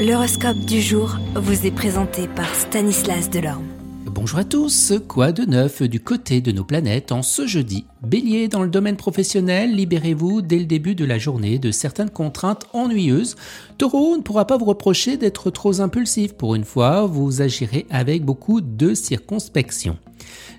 L'horoscope du jour vous est présenté par Stanislas Delorme. Bonjour à tous, quoi de neuf du côté de nos planètes en ce jeudi? Bélier, dans le domaine professionnel, libérez-vous dès le début de la journée de certaines contraintes ennuyeuses. Taureau ne pourra pas vous reprocher d'être trop impulsif. Pour une fois, vous agirez avec beaucoup de circonspection.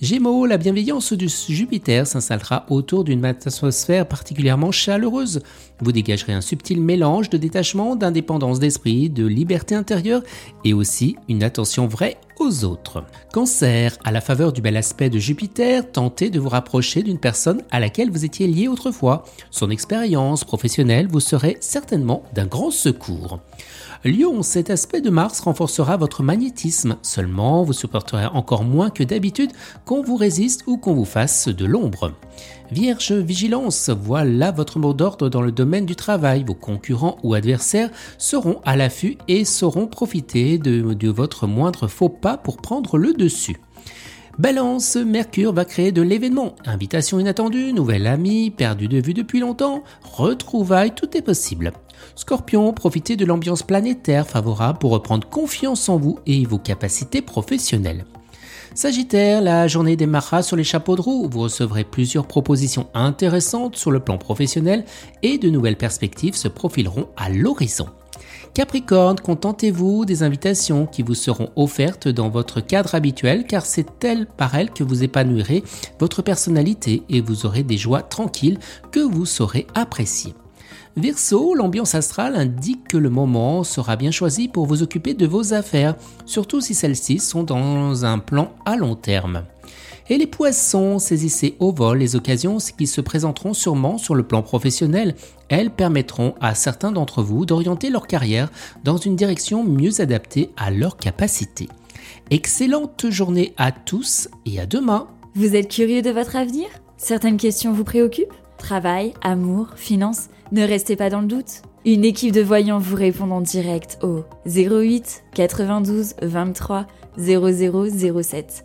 Gémeaux, la bienveillance du Jupiter s'installera autour d'une atmosphère particulièrement chaleureuse. Vous dégagerez un subtil mélange de détachement, d'indépendance d'esprit, de liberté intérieure et aussi une attention vraie aux autres. Cancer, à la faveur du bel aspect de Jupiter, tentez de vous rapprocher d'une personne à laquelle vous étiez lié autrefois. Son expérience professionnelle vous serait certainement d'un grand secours. Lion, cet aspect de Mars renforcera votre magnétisme. Seulement, vous supporterez encore moins que d'habitude qu'on vous résiste ou qu'on vous fasse de l'ombre. Vierge, vigilance, voilà votre mot d'ordre dans le domaine du travail. Vos concurrents ou adversaires seront à l'affût et sauront profiter de votre moindre faux pas pour prendre le dessus. Balance, Mercure va créer de l'événement. Invitation inattendue, nouvel ami, perdu de vue depuis longtemps, retrouvailles, tout est possible. Scorpion, profitez de l'ambiance planétaire favorable pour reprendre confiance en vous et vos capacités professionnelles. Sagittaire, la journée démarrera sur les chapeaux de roue. Vous recevrez plusieurs propositions intéressantes sur le plan professionnel et de nouvelles perspectives se profileront à l'horizon. Capricorne, contentez-vous des invitations qui vous seront offertes dans votre cadre habituel car c'est elle par elle que vous épanouirez votre personnalité et vous aurez des joies tranquilles que vous saurez apprécier. Verseau, l'ambiance astrale indique que le moment sera bien choisi pour vous occuper de vos affaires, surtout si celles-ci sont dans un plan à long terme. Et les poissons, saisissez au vol les occasions qui se présenteront sûrement sur le plan professionnel. Elles permettront à certains d'entre vous d'orienter leur carrière dans une direction mieux adaptée à leurs capacités. Excellente journée à tous et à demain. Vous êtes curieux de votre avenir? Certaines questions vous préoccupent? Travail, amour, finances? Ne restez pas dans le doute. Une équipe de voyants vous répond en direct au 08 92 23 0007.